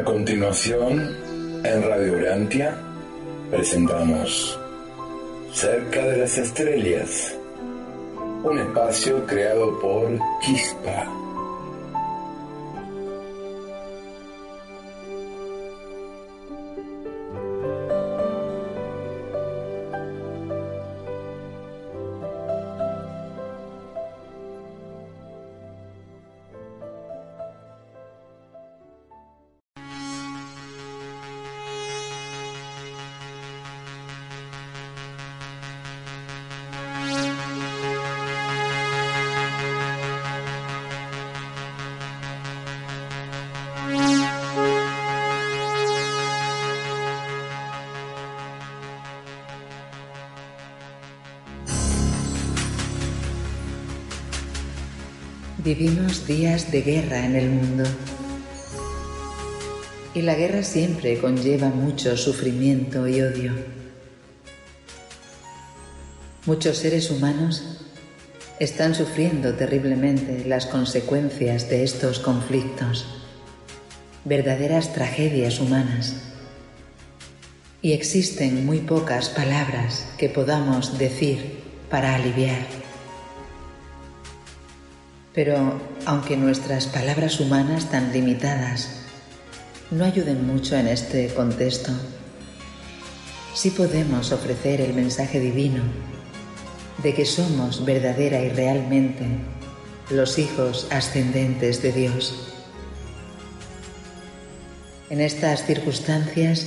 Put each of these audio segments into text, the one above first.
A continuación, en Radio Urantia, presentamos Cerca de las Estrellas, un espacio creado por Chispa. Vivimos días de guerra en el mundo. Y la guerra siempre conlleva mucho sufrimiento y odio. Muchos seres humanos están sufriendo terriblemente las consecuencias de estos conflictos, verdaderas tragedias humanas. Y existen muy pocas palabras que podamos decir para aliviar pero aunque nuestras palabras humanas tan limitadas no ayuden mucho en este contexto, sí podemos ofrecer el mensaje divino de que somos verdadera y realmente los hijos ascendentes de Dios. En estas circunstancias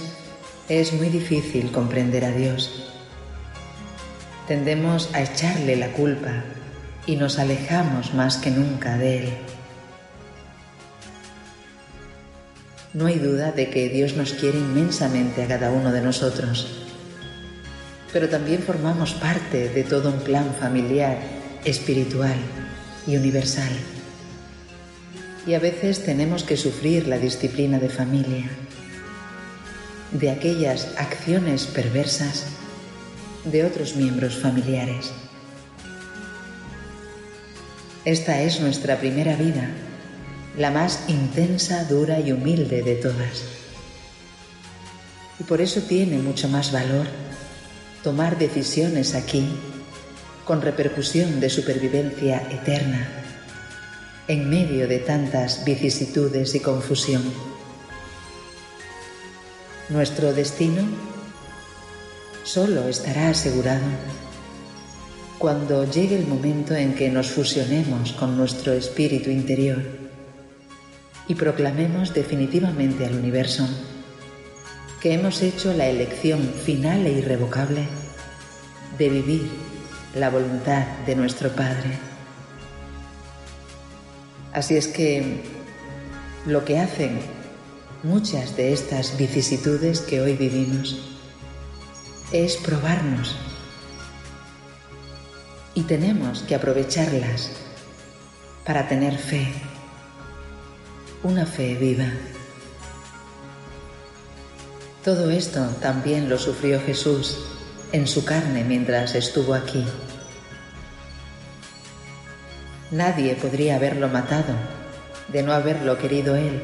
es muy difícil comprender a Dios. Tendemos a echarle la culpa y nos alejamos más que nunca de Él. No hay duda de que Dios nos quiere inmensamente a cada uno de nosotros, pero también formamos parte de todo un plan familiar, espiritual y universal. Y a veces tenemos que sufrir la disciplina de familia, de aquellas acciones perversas de otros miembros familiares. Esta es nuestra primera vida, la más intensa, dura y humilde de todas. Y por eso tiene mucho más valor tomar decisiones aquí con repercusión de supervivencia eterna en medio de tantas vicisitudes y confusión. Nuestro destino solo estará asegurado cuando llegue el momento en que nos fusionemos con nuestro espíritu interior y proclamemos definitivamente al universo que hemos hecho la elección final e irrevocable de vivir la voluntad de nuestro Padre. Así es que lo que hacen muchas de estas vicisitudes que hoy vivimos es probarnos y tenemos que aprovecharlas para tener fe, una fe viva. Todo esto también lo sufrió Jesús en su carne mientras estuvo aquí. Nadie podría haberlo matado de no haberlo querido Él,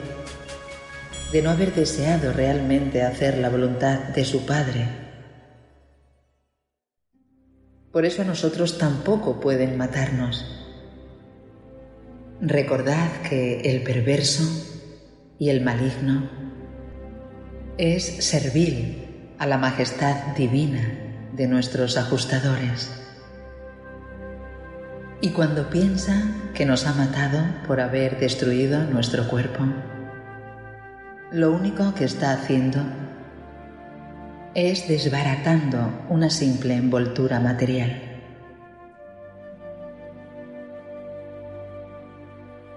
de no haber deseado realmente hacer la voluntad de su Padre por eso a nosotros tampoco pueden matarnos. Recordad que el perverso y el maligno es servir a la majestad divina de nuestros ajustadores. Y cuando piensa que nos ha matado por haber destruido nuestro cuerpo, lo único que está haciendo es desbaratando una simple envoltura material.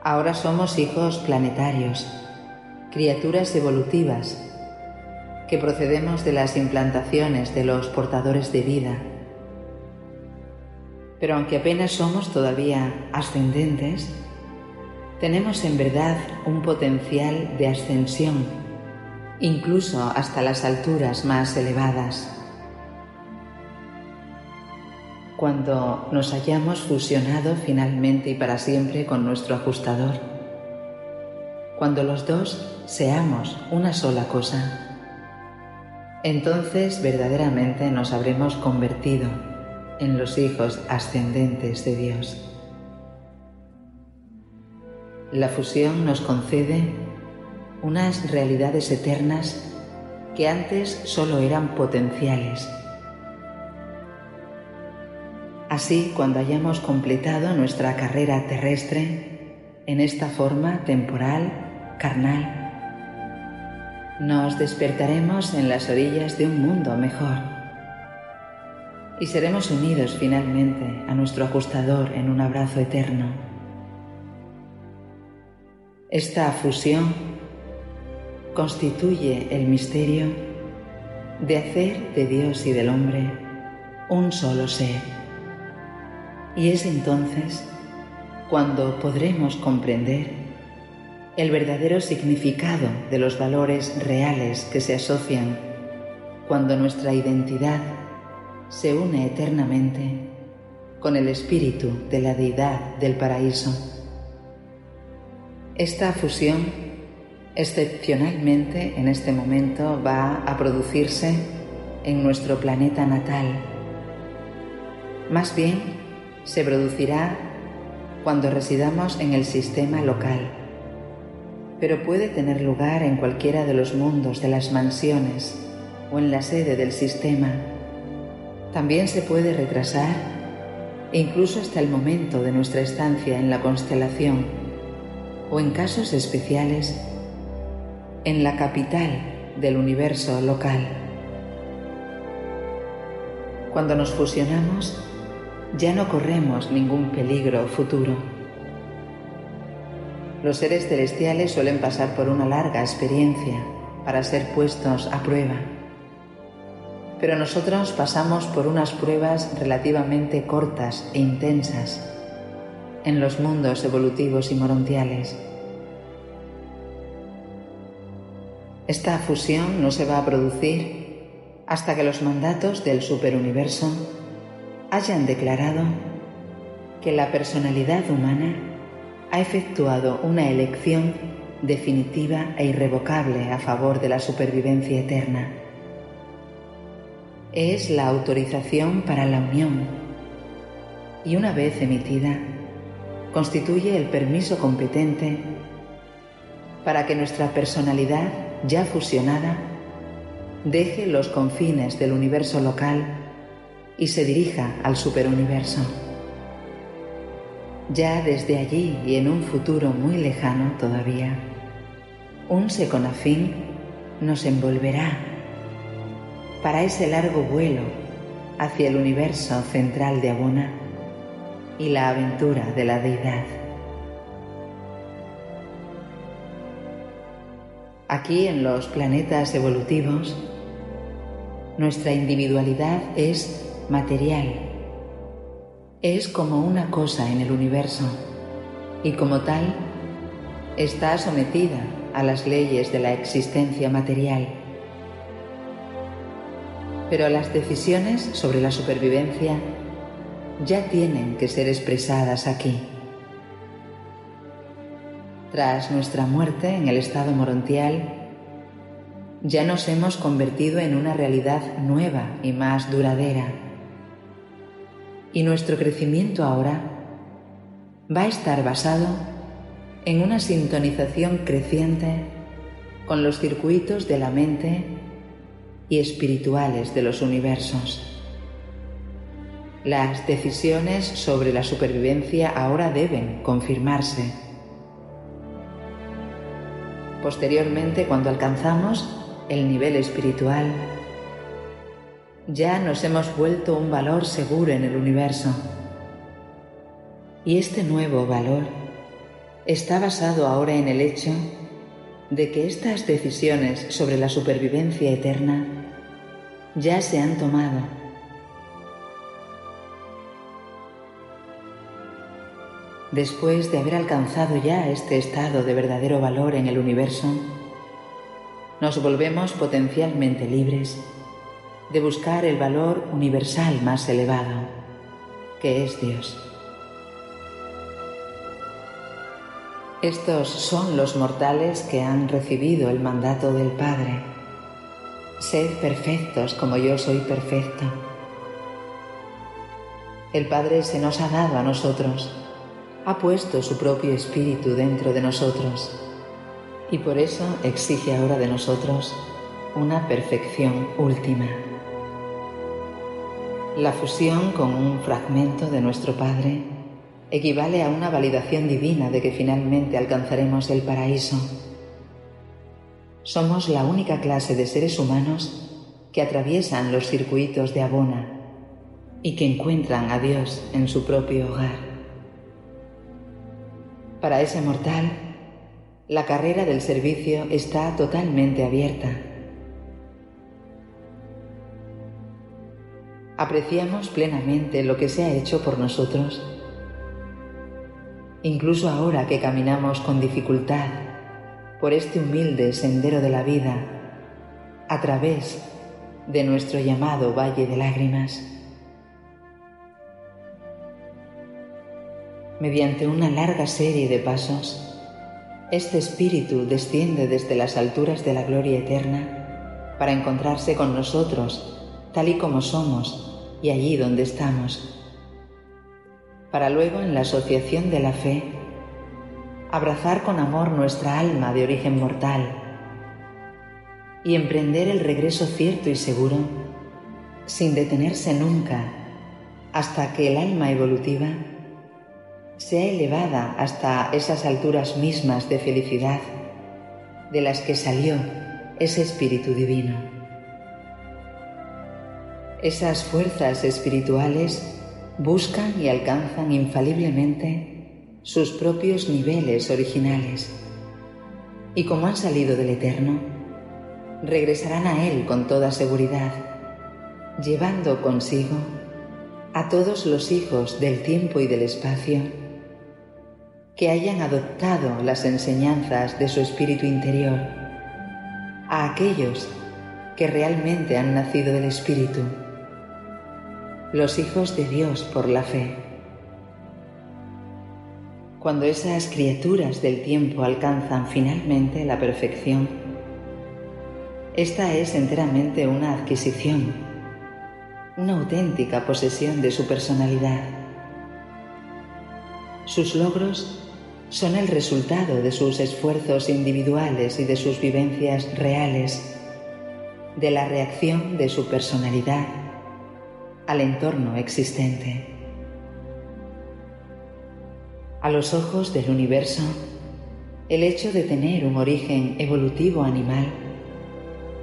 Ahora somos hijos planetarios, criaturas evolutivas, que procedemos de las implantaciones de los portadores de vida. Pero aunque apenas somos todavía ascendentes, tenemos en verdad un potencial de ascensión incluso hasta las alturas más elevadas. Cuando nos hayamos fusionado finalmente y para siempre con nuestro ajustador, cuando los dos seamos una sola cosa. Entonces verdaderamente nos habremos convertido en los hijos ascendentes de Dios. La fusión nos concede unas realidades eternas que antes solo eran potenciales. Así, cuando hayamos completado nuestra carrera terrestre en esta forma temporal, carnal, nos despertaremos en las orillas de un mundo mejor y seremos unidos finalmente a nuestro ajustador en un abrazo eterno. Esta fusión constituye el misterio de hacer de Dios y del hombre un solo ser. Y es entonces cuando podremos comprender el verdadero significado de los valores reales que se asocian cuando nuestra identidad se une eternamente con el espíritu de la deidad del paraíso. Esta fusión excepcionalmente en este momento va a producirse en nuestro planeta natal. Más bien, se producirá cuando residamos en el sistema local pero puede tener lugar en cualquiera de los mundos de las mansiones o en la sede del sistema. También se puede retrasar incluso hasta el momento de nuestra estancia en la constelación o en casos especiales en la capital del universo local. Cuando nos fusionamos, ya no corremos ningún peligro futuro los seres celestiales suelen pasar por una larga experiencia para ser puestos a prueba. Pero nosotros pasamos por unas pruebas relativamente cortas e intensas en los mundos evolutivos y morontiales. Esta fusión no se va a producir hasta que los mandatos del superuniverso hayan declarado que la personalidad humana ha efectuado una elección definitiva e irrevocable a favor de la supervivencia eterna. Es la autorización para la unión y una vez emitida, constituye el permiso competente para que nuestra personalidad ya fusionada deje los confines del universo local y se dirija al superuniverso. Ya desde allí y en un futuro muy lejano todavía, un seconafín nos envolverá para ese largo vuelo hacia el universo central de Abona y la aventura de la deidad. Aquí en los planetas evolutivos, nuestra individualidad es material es como una cosa en el universo y como tal está sometida a las leyes de la existencia material. Pero las decisiones sobre la supervivencia ya tienen que ser expresadas aquí. Tras nuestra muerte en el estado morontial, ya nos hemos convertido en una realidad nueva y más duradera y nuestro crecimiento ahora va a estar basado en una sintonización creciente con los circuitos de la mente y espirituales de los universos. Las decisiones sobre la supervivencia ahora deben confirmarse. Posteriormente, cuando alcanzamos el nivel espiritual, ya nos hemos vuelto un valor seguro en el universo. Y este nuevo valor está basado ahora en el hecho de que estas decisiones sobre la supervivencia eterna ya se han tomado. Después de haber alcanzado ya este estado de verdadero valor en el universo, nos volvemos potencialmente libres de buscar el valor universal más elevado, que es Dios. Estos son los mortales que han recibido el mandato del Padre. Sed perfectos como yo soy perfecto. El Padre se nos ha dado a nosotros, ha puesto su propio espíritu dentro de nosotros y por eso exige ahora de nosotros una perfección última. La fusión con un fragmento de nuestro Padre equivale a una validación divina de que finalmente alcanzaremos el paraíso. Somos la única clase de seres humanos que atraviesan los circuitos de Abona y que encuentran a Dios en su propio hogar. Para ese mortal, la carrera del servicio está totalmente abierta. Apreciamos plenamente lo que se ha hecho por nosotros incluso ahora que caminamos con dificultad por este humilde sendero de la vida, a través de nuestro llamado Valle de Lágrimas. Mediante una larga serie de pasos, este espíritu desciende desde las alturas de la gloria eterna para encontrarse con nosotros tal y como somos y allí donde estamos. Para luego en la asociación de la fe abrazar con amor nuestra alma de origen mortal y emprender el regreso cierto y seguro sin detenerse nunca hasta que el alma evolutiva sea elevada hasta esas alturas mismas de felicidad de las que salió ese espíritu divino. Esas fuerzas espirituales buscan y alcanzan infaliblemente sus propios niveles originales y como han salido del Eterno, regresarán a Él con toda seguridad, llevando consigo a todos los hijos del tiempo y del espacio que hayan adoptado las enseñanzas de su espíritu interior, a aquellos que realmente han nacido del espíritu los hijos de Dios por la fe. Cuando esas criaturas del tiempo alcanzan finalmente la perfección, esta es enteramente una adquisición, una auténtica posesión de su personalidad. Sus logros son el resultado de sus esfuerzos individuales y de sus vivencias reales, de la reacción de su personalidad al entorno existente. A los ojos del universo, el hecho de tener un origen evolutivo animal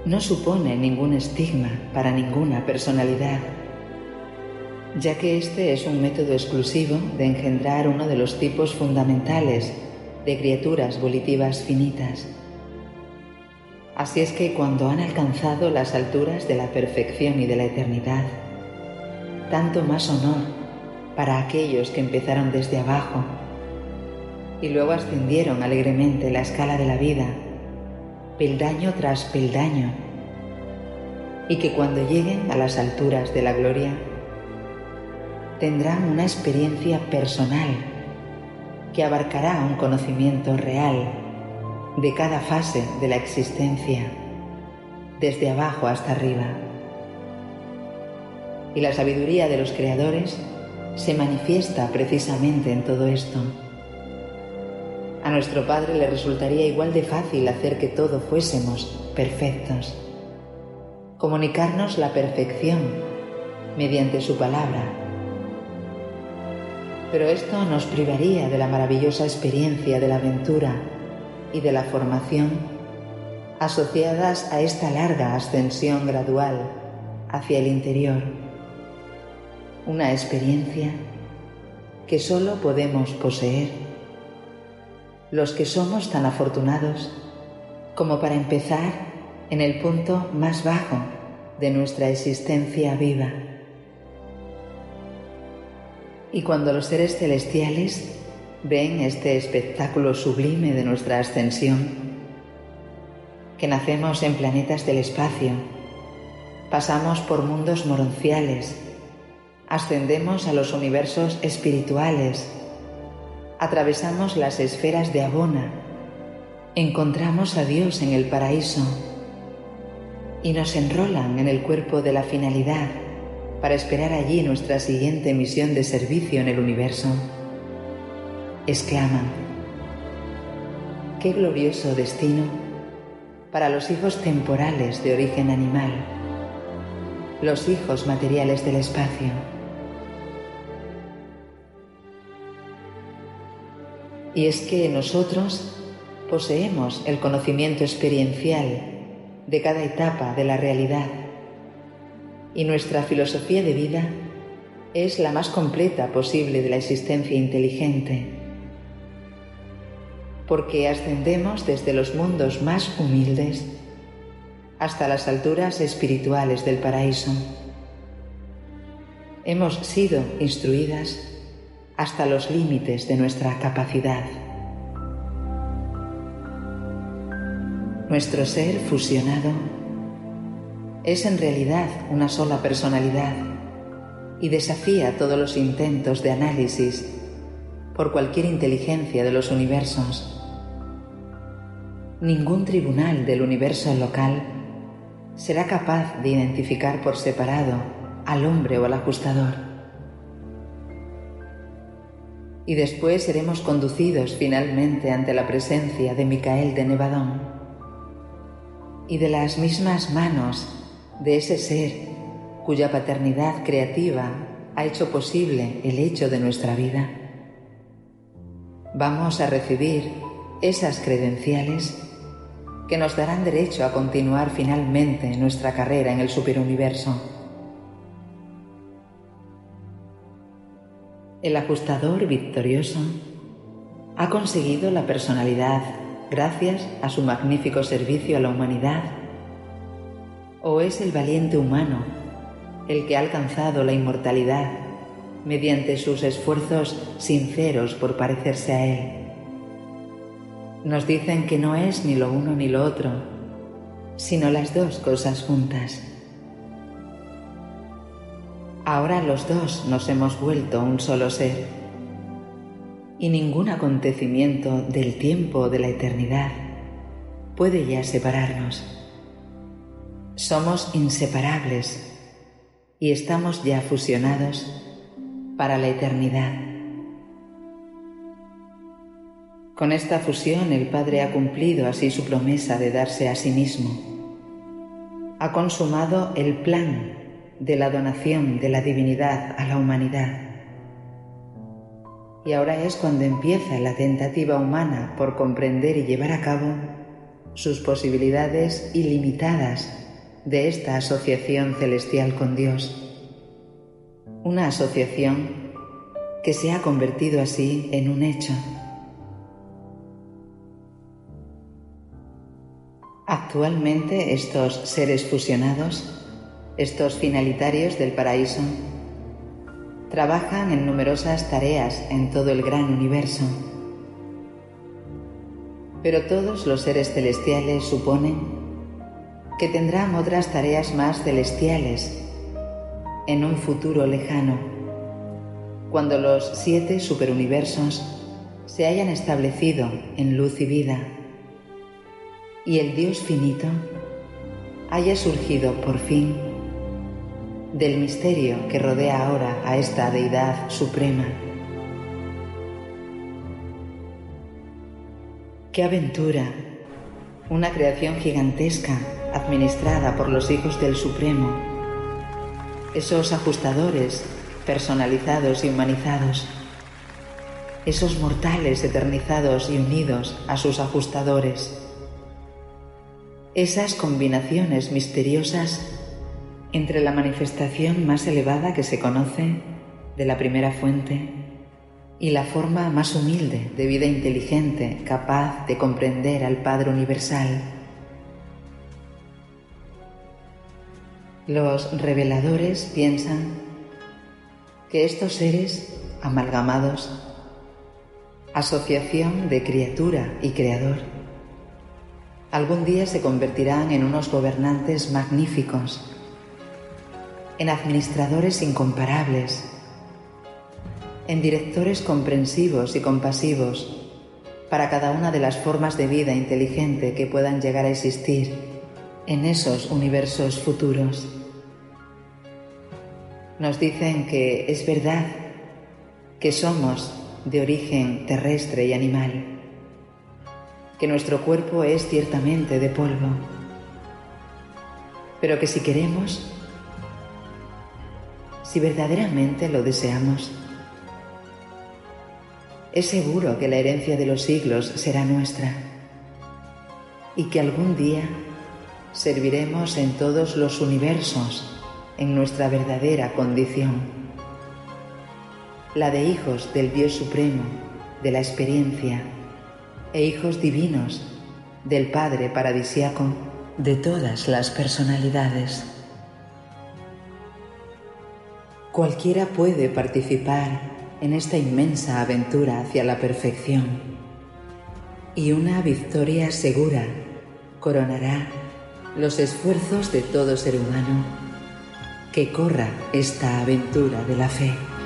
no supone ningún estigma para ninguna personalidad, ya que este es un método exclusivo de engendrar uno de los tipos fundamentales de criaturas volitivas finitas. Así es que cuando han alcanzado las alturas de la perfección y de la eternidad, tanto más honor para aquellos que empezaron desde abajo y luego ascendieron alegremente la escala de la vida, peldaño tras peldaño, y que cuando lleguen a las alturas de la gloria, tendrán una experiencia personal que abarcará un conocimiento real de cada fase de la existencia, desde abajo hasta arriba y la sabiduría de los creadores se manifiesta precisamente en todo esto. A nuestro Padre le resultaría igual de fácil hacer que todo fuésemos perfectos, comunicarnos la perfección mediante su palabra. Pero esto nos privaría de la maravillosa experiencia de la aventura y de la formación asociadas a esta larga ascensión gradual hacia el interior una experiencia que solo podemos poseer los que somos tan afortunados como para empezar en el punto más bajo de nuestra existencia viva. Y cuando los seres celestiales ven este espectáculo sublime de nuestra ascensión, que nacemos en planetas del espacio, pasamos por mundos moronciales, ascendemos a los universos espirituales, atravesamos las esferas de Abona, encontramos a Dios en el paraíso y nos enrolan en el cuerpo de la finalidad para esperar allí nuestra siguiente misión de servicio en el universo. Exclaman, qué glorioso destino para los hijos temporales de origen animal, los hijos materiales del espacio. Y es que nosotros poseemos el conocimiento experiencial de cada etapa de la realidad y nuestra filosofía de vida es la más completa posible de la existencia inteligente, porque ascendemos desde los mundos más humildes hasta las alturas espirituales del paraíso. Hemos sido instruidas hasta los límites de nuestra capacidad. Nuestro ser fusionado es en realidad una sola personalidad y desafía todos los intentos de análisis por cualquier inteligencia de los universos. Ningún tribunal del universo local será capaz de identificar por separado al hombre o al ajustador. Y después seremos conducidos finalmente ante la presencia de Micael de Nevadón y de las mismas manos de ese ser cuya paternidad creativa ha hecho posible el hecho de nuestra vida. Vamos a recibir esas credenciales que nos darán derecho a continuar finalmente nuestra carrera en el superuniverso. El ajustador victorioso ha conseguido la personalidad gracias a su magnífico servicio a la humanidad ¿O es el valiente humano el que ha alcanzado la inmortalidad mediante sus esfuerzos sinceros por parecerse a Él? Nos dicen que no es ni lo uno ni lo otro, sino las dos cosas juntas. Ahora los dos nos hemos vuelto un solo ser y ningún acontecimiento del tiempo o de la eternidad puede ya separarnos. Somos inseparables y estamos ya fusionados para la eternidad. Con esta fusión el Padre ha cumplido así su promesa de darse a sí mismo. Ha consumado el plan de la donación de la divinidad a la humanidad. Y ahora es cuando empieza la tentativa humana por comprender y llevar a cabo sus posibilidades ilimitadas de esta asociación celestial con Dios. Una asociación que se ha convertido así en un hecho. Actualmente estos seres fusionados, estos finalitarios del paraíso, trabajan en numerosas tareas en todo el gran universo. Pero todos los seres celestiales suponen que tendrán otras tareas más celestiales en un futuro lejano, cuando los siete superuniversos se hayan establecido en luz y vida y el Dios finito haya surgido por fin del misterio que rodea ahora a esta deidad suprema. ¡Qué aventura! Una creación gigantesca administrada por los hijos del Supremo, esos ajustadores personalizados y humanizados, esos mortales eternizados y unidos a sus ajustadores, esas combinaciones misteriosas entre la manifestación más elevada que se conoce de la primera fuente y la forma más humilde de vida inteligente capaz de comprender al Padre Universal Los reveladores piensan que estos seres amalgamados, asociación de criatura y creador, algún día se convertirán en unos gobernantes magníficos, en administradores incomparables, en directores comprensivos y compasivos para cada una de las formas de vida inteligente que puedan llegar a existir en esos universos futuros. Nos dicen que es verdad que somos de origen terrestre y animal, que nuestro cuerpo es ciertamente de polvo, pero que si queremos, si verdaderamente lo deseamos, es seguro que la herencia de los siglos será nuestra y que algún día serviremos en todos los universos en nuestra verdadera condición, la de hijos del Dios Supremo, de la experiencia, e hijos divinos del Padre paradisiaco de todas las personalidades. Cualquiera puede participar en esta inmensa aventura hacia la perfección. Y una victoria segura coronará los esfuerzos de todo ser humano que corra esta aventura de la fe.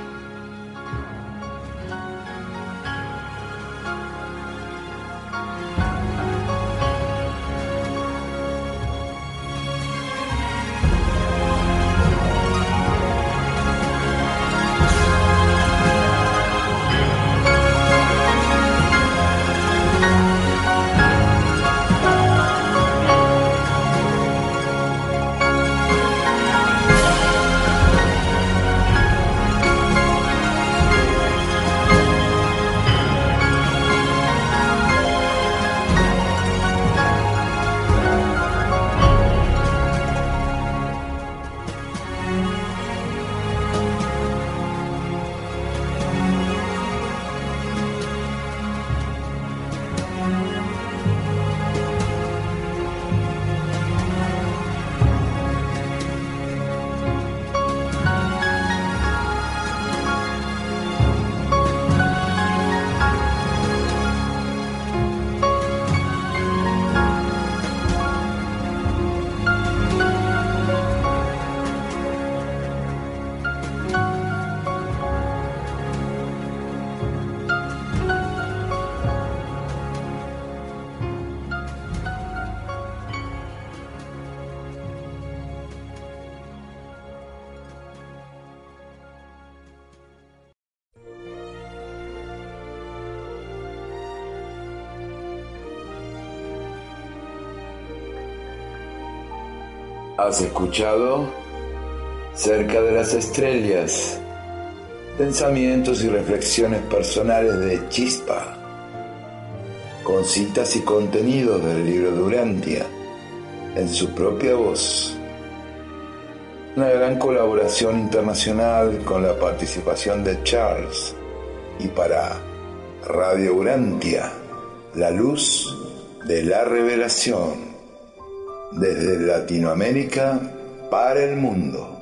Has escuchado Cerca de las Estrellas, pensamientos y reflexiones personales de Chispa, con citas y contenidos del libro Durantia, en su propia voz. Una gran colaboración internacional con la participación de Charles y para Radio Urantia, la luz de la revelación desde Latinoamérica para el mundo.